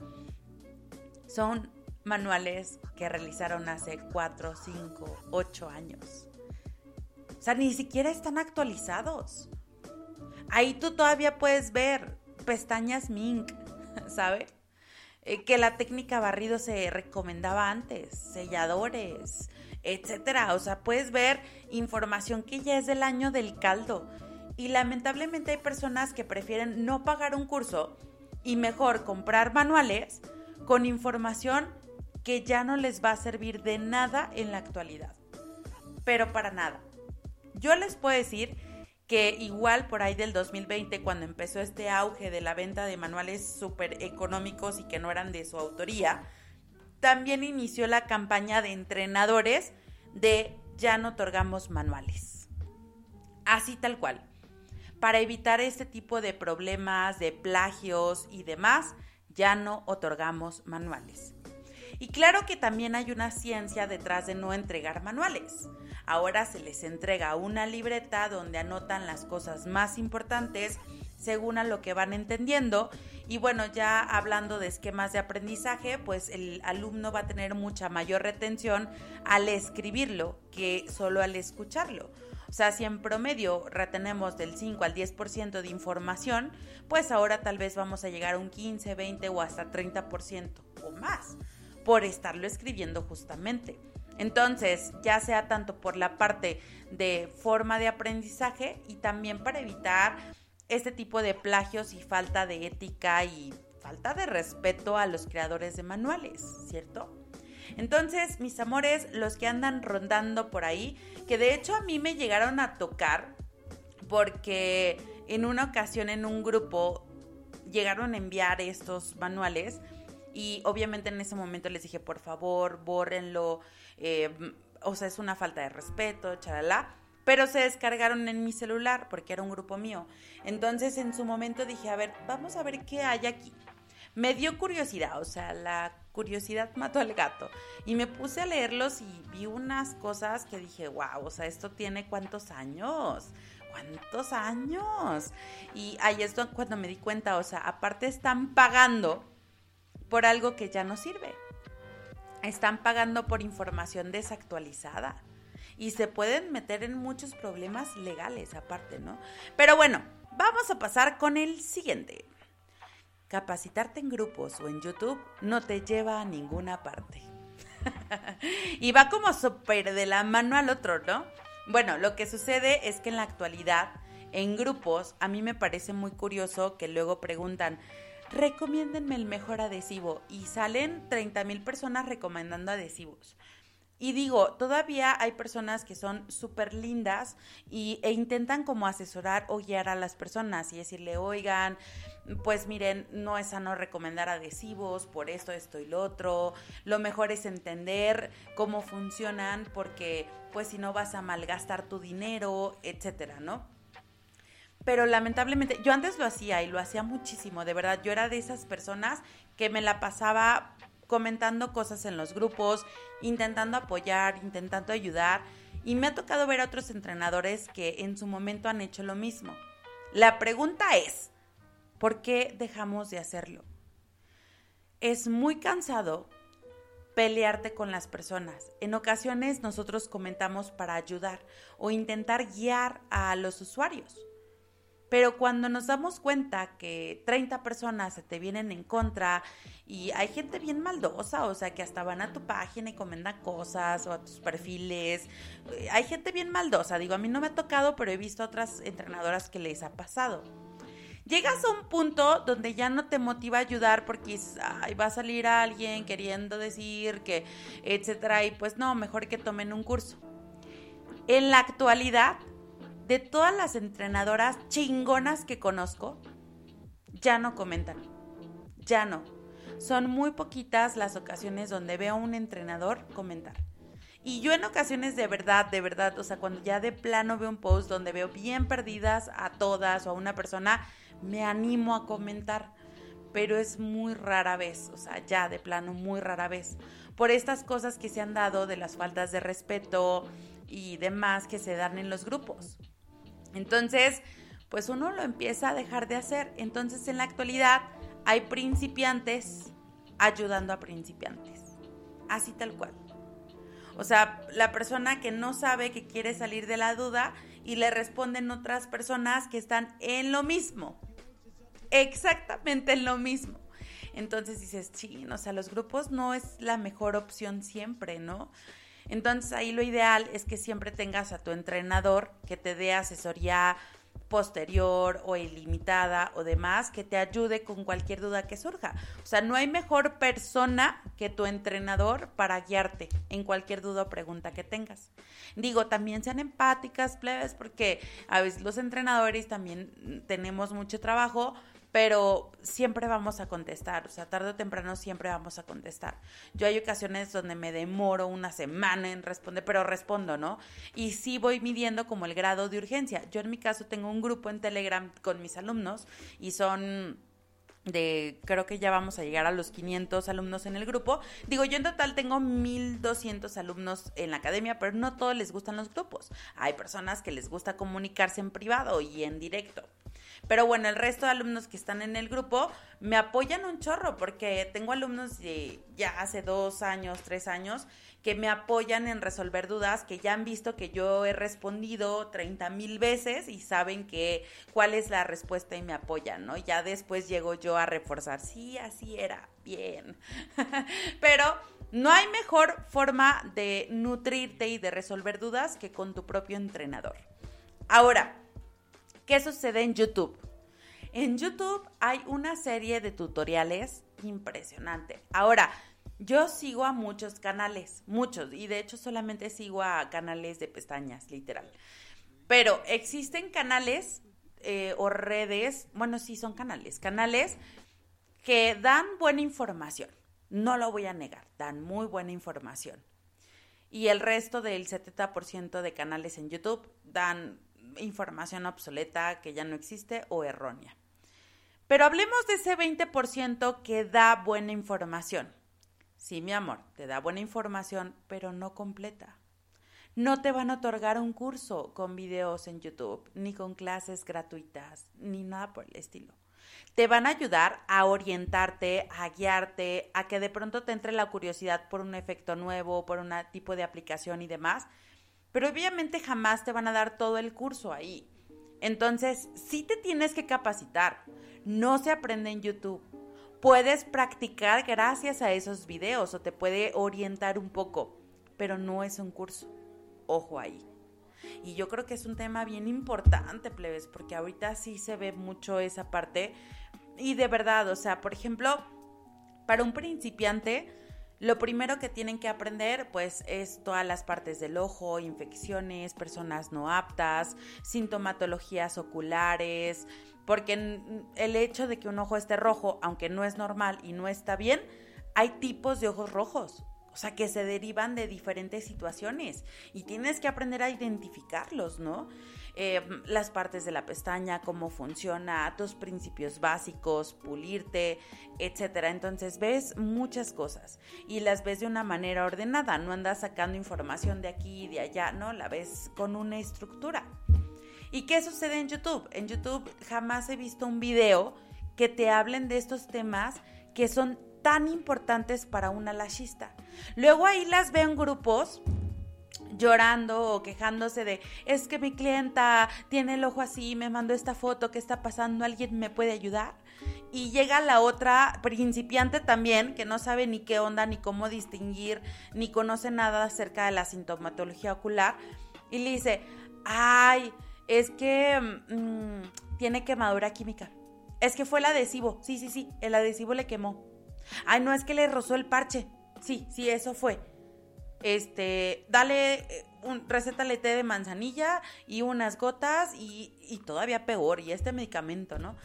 son manuales que realizaron hace 4, 5, 8 años. O sea, ni siquiera están actualizados. Ahí tú todavía puedes ver pestañas Mink, ¿sabe? Eh, que la técnica barrido se recomendaba antes, selladores, etcétera. O sea, puedes ver información que ya es del año del caldo. Y lamentablemente hay personas que prefieren no pagar un curso y mejor comprar manuales con información que ya no les va a servir de nada en la actualidad. Pero para nada. Yo les puedo decir que igual por ahí del 2020, cuando empezó este auge de la venta de manuales súper económicos y que no eran de su autoría, también inició la campaña de entrenadores de ya no otorgamos manuales. Así tal cual. para evitar este tipo de problemas, de plagios y demás, ya no otorgamos manuales. Y claro que también hay una ciencia detrás de no entregar manuales. Ahora se les entrega una libreta donde anotan las cosas más importantes según a lo que van entendiendo. Y bueno, ya hablando de esquemas de aprendizaje, pues el alumno va a tener mucha mayor retención al escribirlo que solo al escucharlo. O sea, si en promedio retenemos del 5 al 10% de información, pues ahora tal vez vamos a llegar a un 15, 20 o hasta 30% o más por estarlo escribiendo justamente. Entonces, ya sea tanto por la parte de forma de aprendizaje y también para evitar este tipo de plagios y falta de ética y falta de respeto a los creadores de manuales, ¿cierto? Entonces, mis amores, los que andan rondando por ahí, que de hecho a mí me llegaron a tocar porque en una ocasión en un grupo llegaron a enviar estos manuales y obviamente en ese momento les dije, por favor, bórrenlo. Eh, o sea, es una falta de respeto, charalá. Pero se descargaron en mi celular porque era un grupo mío. Entonces en su momento dije, a ver, vamos a ver qué hay aquí. Me dio curiosidad, o sea, la curiosidad mató al gato. Y me puse a leerlos y vi unas cosas que dije, wow, o sea, esto tiene cuántos años. ¿Cuántos años? Y ahí es cuando me di cuenta, o sea, aparte están pagando por algo que ya no sirve. Están pagando por información desactualizada y se pueden meter en muchos problemas legales aparte, ¿no? Pero bueno, vamos a pasar con el siguiente. Capacitarte en grupos o en YouTube no te lleva a ninguna parte. y va como súper de la mano al otro, ¿no? Bueno, lo que sucede es que en la actualidad, en grupos, a mí me parece muy curioso que luego preguntan, recomiéndenme el mejor adhesivo. Y salen 30 mil personas recomendando adhesivos. Y digo, todavía hay personas que son súper lindas y, e intentan como asesorar o guiar a las personas y decirle, oigan, pues miren, no es sano recomendar adhesivos por esto, esto y lo otro. Lo mejor es entender cómo funcionan porque pues si no vas a malgastar tu dinero, etcétera, ¿no? Pero lamentablemente yo antes lo hacía y lo hacía muchísimo, de verdad, yo era de esas personas que me la pasaba comentando cosas en los grupos, intentando apoyar, intentando ayudar y me ha tocado ver a otros entrenadores que en su momento han hecho lo mismo. La pregunta es, ¿por qué dejamos de hacerlo? Es muy cansado pelearte con las personas. En ocasiones nosotros comentamos para ayudar o intentar guiar a los usuarios. Pero cuando nos damos cuenta que 30 personas se te vienen en contra y hay gente bien maldosa, o sea, que hasta van a tu página y comentan cosas o a tus perfiles, eh, hay gente bien maldosa. Digo, a mí no me ha tocado, pero he visto otras entrenadoras que les ha pasado. Llegas a un punto donde ya no te motiva a ayudar porque va a salir alguien queriendo decir que, etcétera, y pues no, mejor que tomen un curso. En la actualidad, de todas las entrenadoras chingonas que conozco, ya no comentan. Ya no. Son muy poquitas las ocasiones donde veo a un entrenador comentar. Y yo en ocasiones de verdad, de verdad, o sea, cuando ya de plano veo un post donde veo bien perdidas a todas o a una persona, me animo a comentar. Pero es muy rara vez, o sea, ya de plano muy rara vez. Por estas cosas que se han dado de las faltas de respeto y demás que se dan en los grupos. Entonces, pues uno lo empieza a dejar de hacer. Entonces, en la actualidad hay principiantes ayudando a principiantes. Así tal cual. O sea, la persona que no sabe que quiere salir de la duda y le responden otras personas que están en lo mismo. Exactamente en lo mismo. Entonces dices, sí, o sea, los grupos no es la mejor opción siempre, ¿no? Entonces ahí lo ideal es que siempre tengas a tu entrenador que te dé asesoría posterior o ilimitada o demás que te ayude con cualquier duda que surja. O sea, no hay mejor persona que tu entrenador para guiarte en cualquier duda o pregunta que tengas. Digo, también sean empáticas, plebes, porque a veces los entrenadores también tenemos mucho trabajo, pero siempre vamos a contestar, o sea, tarde o temprano siempre vamos a contestar. Yo hay ocasiones donde me demoro una semana en responder, pero respondo, ¿no? Y sí voy midiendo como el grado de urgencia. Yo en mi caso tengo un grupo en Telegram con mis alumnos y son de creo que ya vamos a llegar a los 500 alumnos en el grupo. Digo, yo en total tengo 1200 alumnos en la academia, pero no todos les gustan los grupos. Hay personas que les gusta comunicarse en privado y en directo. Pero bueno, el resto de alumnos que están en el grupo me apoyan un chorro porque tengo alumnos de ya hace dos años, tres años, que me apoyan en resolver dudas, que ya han visto que yo he respondido 30 mil veces y saben que cuál es la respuesta y me apoyan, ¿no? Ya después llego yo a reforzar, sí, así era, bien. Pero no hay mejor forma de nutrirte y de resolver dudas que con tu propio entrenador. Ahora, ¿qué sucede en YouTube? En YouTube hay una serie de tutoriales impresionante. Ahora, yo sigo a muchos canales, muchos, y de hecho solamente sigo a canales de pestañas, literal. Pero existen canales eh, o redes, bueno, sí son canales, canales que dan buena información. No lo voy a negar, dan muy buena información. Y el resto del 70% de canales en YouTube dan información obsoleta que ya no existe o errónea. Pero hablemos de ese 20% que da buena información. Sí, mi amor, te da buena información, pero no completa. No te van a otorgar un curso con videos en YouTube, ni con clases gratuitas, ni nada por el estilo. Te van a ayudar a orientarte, a guiarte, a que de pronto te entre la curiosidad por un efecto nuevo, por un tipo de aplicación y demás, pero obviamente jamás te van a dar todo el curso ahí. Entonces, sí te tienes que capacitar. No se aprende en YouTube puedes practicar gracias a esos videos o te puede orientar un poco, pero no es un curso. Ojo ahí. Y yo creo que es un tema bien importante, plebes, porque ahorita sí se ve mucho esa parte. Y de verdad, o sea, por ejemplo, para un principiante, lo primero que tienen que aprender, pues, es todas las partes del ojo, infecciones, personas no aptas, sintomatologías oculares, porque el hecho de que un ojo esté rojo, aunque no es normal y no está bien, hay tipos de ojos rojos. O sea, que se derivan de diferentes situaciones y tienes que aprender a identificarlos, ¿no? Eh, las partes de la pestaña, cómo funciona, tus principios básicos, pulirte, etcétera. Entonces ves muchas cosas y las ves de una manera ordenada, no andas sacando información de aquí y de allá, no, la ves con una estructura. ¿Y qué sucede en YouTube? En YouTube jamás he visto un video que te hablen de estos temas que son tan importantes para una lashista. Luego ahí las veo en grupos llorando o quejándose de es que mi clienta tiene el ojo así, me mandó esta foto, ¿qué está pasando? ¿Alguien me puede ayudar? Y llega la otra principiante también, que no sabe ni qué onda, ni cómo distinguir, ni conoce nada acerca de la sintomatología ocular, y le dice, ay, es que mm, tiene quemadura química. Es que fue el adhesivo. Sí, sí, sí, el adhesivo le quemó. Ay, no es que le rozó el parche. Sí, sí, eso fue. Este, dale, eh, un, recétale té de manzanilla y unas gotas y, y todavía peor, y este medicamento, ¿no?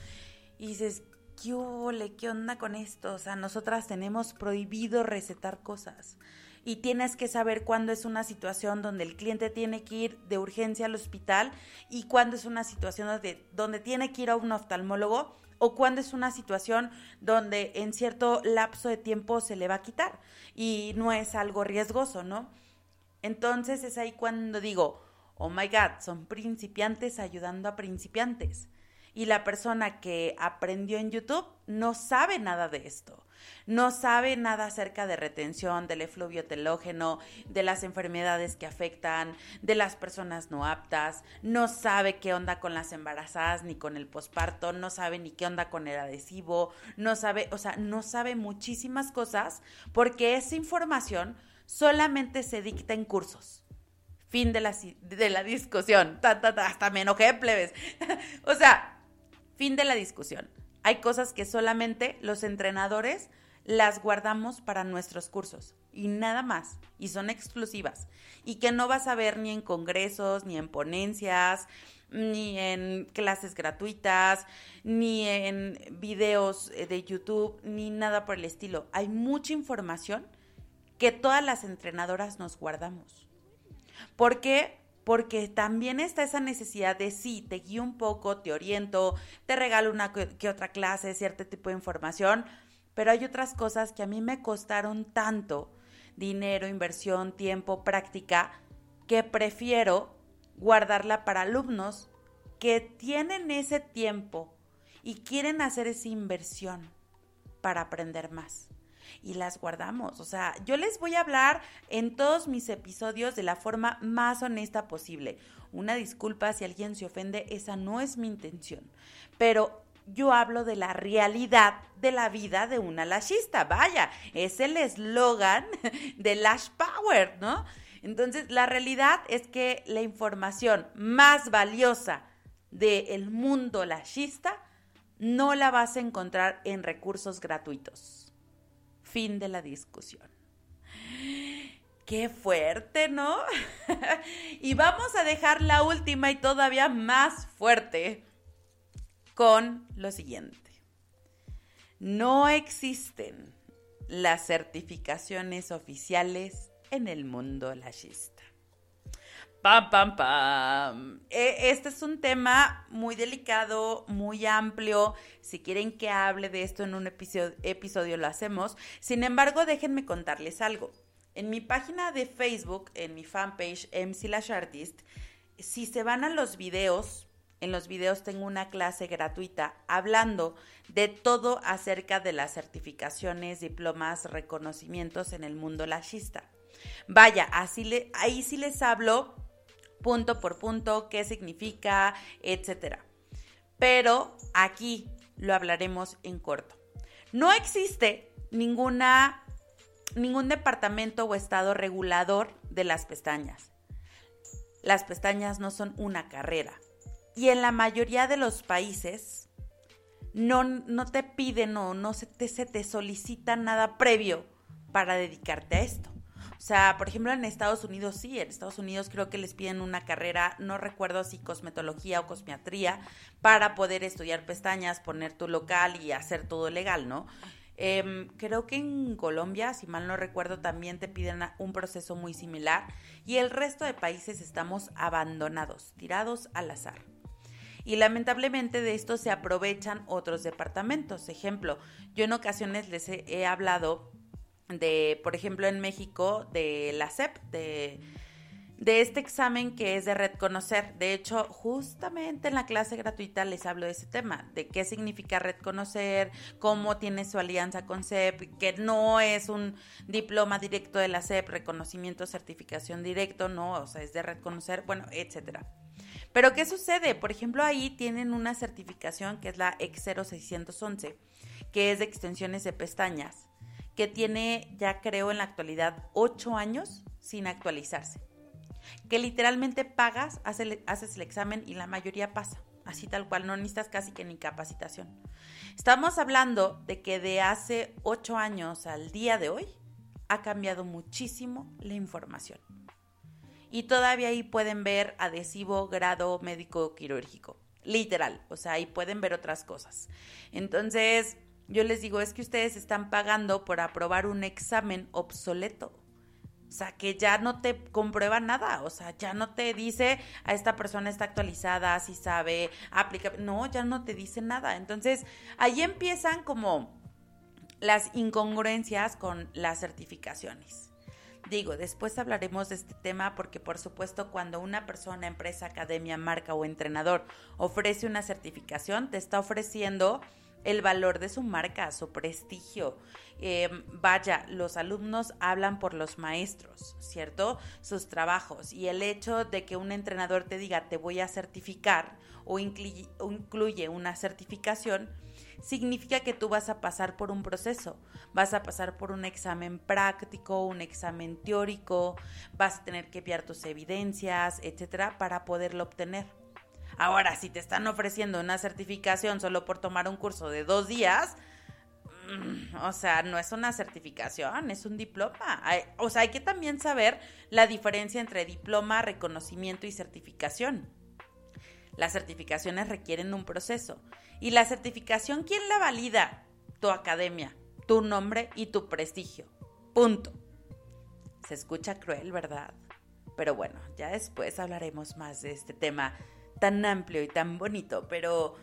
Y dices, ¿qué ole? ¿Qué onda con esto? O sea, nosotras tenemos prohibido recetar cosas y tienes que saber cuándo es una situación donde el cliente tiene que ir de urgencia al hospital y cuándo es una situación donde, donde tiene que ir a un oftalmólogo o cuándo es una situación donde en cierto lapso de tiempo se le va a quitar y no es algo riesgoso, ¿no? Entonces es ahí cuando digo, oh my God, son principiantes ayudando a principiantes. Y la persona que aprendió en YouTube no sabe nada de esto no sabe nada acerca de retención, del efluvio telógeno, de las enfermedades que afectan, de las personas no aptas, no sabe qué onda con las embarazadas ni con el posparto, no sabe ni qué onda con el adhesivo, no sabe, o sea, no sabe muchísimas cosas porque esa información solamente se dicta en cursos. Fin de la, de la discusión. hasta me enojé, plebes. o sea, fin de la discusión. Hay cosas que solamente los entrenadores las guardamos para nuestros cursos y nada más, y son exclusivas, y que no vas a ver ni en congresos, ni en ponencias, ni en clases gratuitas, ni en videos eh, de YouTube, ni nada por el estilo. Hay mucha información que todas las entrenadoras nos guardamos. ¿Por qué? Porque también está esa necesidad de sí, te guío un poco, te oriento, te regalo una que otra clase, cierto tipo de información, pero hay otras cosas que a mí me costaron tanto, dinero, inversión, tiempo, práctica, que prefiero guardarla para alumnos que tienen ese tiempo y quieren hacer esa inversión para aprender más. Y las guardamos. O sea, yo les voy a hablar en todos mis episodios de la forma más honesta posible. Una disculpa si alguien se ofende, esa no es mi intención. Pero yo hablo de la realidad de la vida de una lashista. Vaya, es el eslogan de Lash Power, ¿no? Entonces, la realidad es que la información más valiosa del mundo lashista no la vas a encontrar en recursos gratuitos. Fin de la discusión. Qué fuerte, ¿no? y vamos a dejar la última y todavía más fuerte con lo siguiente. No existen las certificaciones oficiales en el mundo lashista. Pam, pam, pam. E, este es un tema muy delicado, muy amplio. Si quieren que hable de esto en un episodio, episodio lo hacemos. Sin embargo, déjenme contarles algo. En mi página de Facebook, en mi fanpage MC Lash Artist, si se van a los videos, en los videos tengo una clase gratuita hablando de todo acerca de las certificaciones, diplomas, reconocimientos en el mundo lashista. Vaya, ahí sí les hablo punto por punto, qué significa, etcétera. Pero aquí lo hablaremos en corto. No existe ninguna, ningún departamento o estado regulador de las pestañas. Las pestañas no son una carrera, y en la mayoría de los países no, no te piden o no se te, se te solicita nada previo para dedicarte a esto. O sea, por ejemplo, en Estados Unidos sí, en Estados Unidos creo que les piden una carrera, no recuerdo si cosmetología o cosmiatría, para poder estudiar pestañas, poner tu local y hacer todo legal, ¿no? Em, creo que en Colombia, si mal no recuerdo, también te piden un proceso muy similar y el resto de países estamos abandonados, tirados al azar y lamentablemente de esto se aprovechan otros departamentos. Ejemplo, yo en ocasiones les he, hablado de, por ejemplo, en México, de la SEP, de, de este examen que es de Red Conocer. De hecho, justamente en la clase gratuita les hablo de ese tema, de qué significa Red Conocer, cómo tiene su alianza con SEP, que no es un diploma directo de la SEP, reconocimiento, certificación directo, no, o sea, es de Red Conocer, bueno, etcétera. Pero ¿qué sucede? Por ejemplo, ahí tienen una certificación que es la X0611, que es de extensiones de pestañas, que tiene ya creo en la actualidad 8 años sin actualizarse. Que literalmente pagas, haces el examen y la mayoría pasa. Así tal cual, no necesitas casi que ni capacitación. Estamos hablando de que de hace 8 años al día de hoy ha cambiado muchísimo la información y todavía ahí pueden ver adhesivo grado médico quirúrgico. Literal, o sea, ahí pueden ver otras cosas. Entonces, yo les digo, es que ustedes están pagando por aprobar un examen obsoleto. O sea, que ya no te comprueba nada, o sea, ya no te dice a esta persona está actualizada, si sabe, aplica, no, ya no te dice nada. Entonces, ahí empiezan como las incongruencias con las certificaciones. Digo, después hablaremos de este tema porque por supuesto cuando una persona, empresa, academia, marca o entrenador ofrece una certificación, te está ofreciendo el valor de su marca, su prestigio. Eh, vaya, los alumnos hablan por los maestros, ¿cierto? Sus trabajos. Y el hecho de que un entrenador te diga te voy a certificar o incluye una certificación, significa que tú vas a pasar por un proceso, vas a pasar por un examen práctico, un examen teórico, vas a tener que enviar tus evidencias, etcétera, para poderlo obtener. Ahora, si te están ofreciendo una certificación solo por tomar un curso de dos días, mm, o sea, no es una certificación, es un diploma. o sea, hay que también saber la diferencia entre diploma, reconocimiento y certificación. Las certificaciones requieren un proceso. ¿Y la certificación quién la valida? Tu academia, tu nombre y tu prestigio. Punto. Se escucha cruel, ¿verdad? Pero bueno, ya después hablaremos más de este tema tan amplio y tan bonito, pero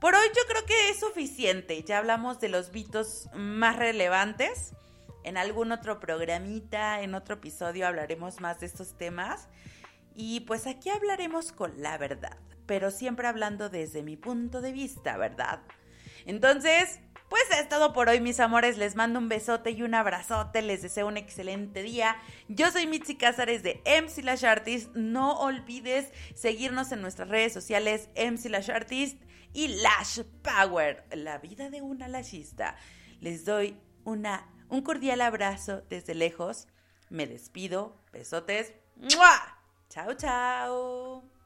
por hoy yo creo que es suficiente. Ya hablamos de los mitos más relevantes. En algún otro programita, en otro episodio hablaremos más de estos temas. Y pues aquí hablaremos con la verdad, pero siempre hablando desde mi punto de vista, ¿verdad? Entonces, pues es todo por hoy, mis amores. Les mando un besote y un abrazote. Les deseo un excelente día. Yo soy Mitzi Cázares de MC Lash Artist. No olvides seguirnos en nuestras redes sociales MC Lash Artist y Lash Power, la vida de una lashista. Les doy una, un cordial abrazo desde lejos. Me despido. Besotes. ¡Mua! Chao, chao.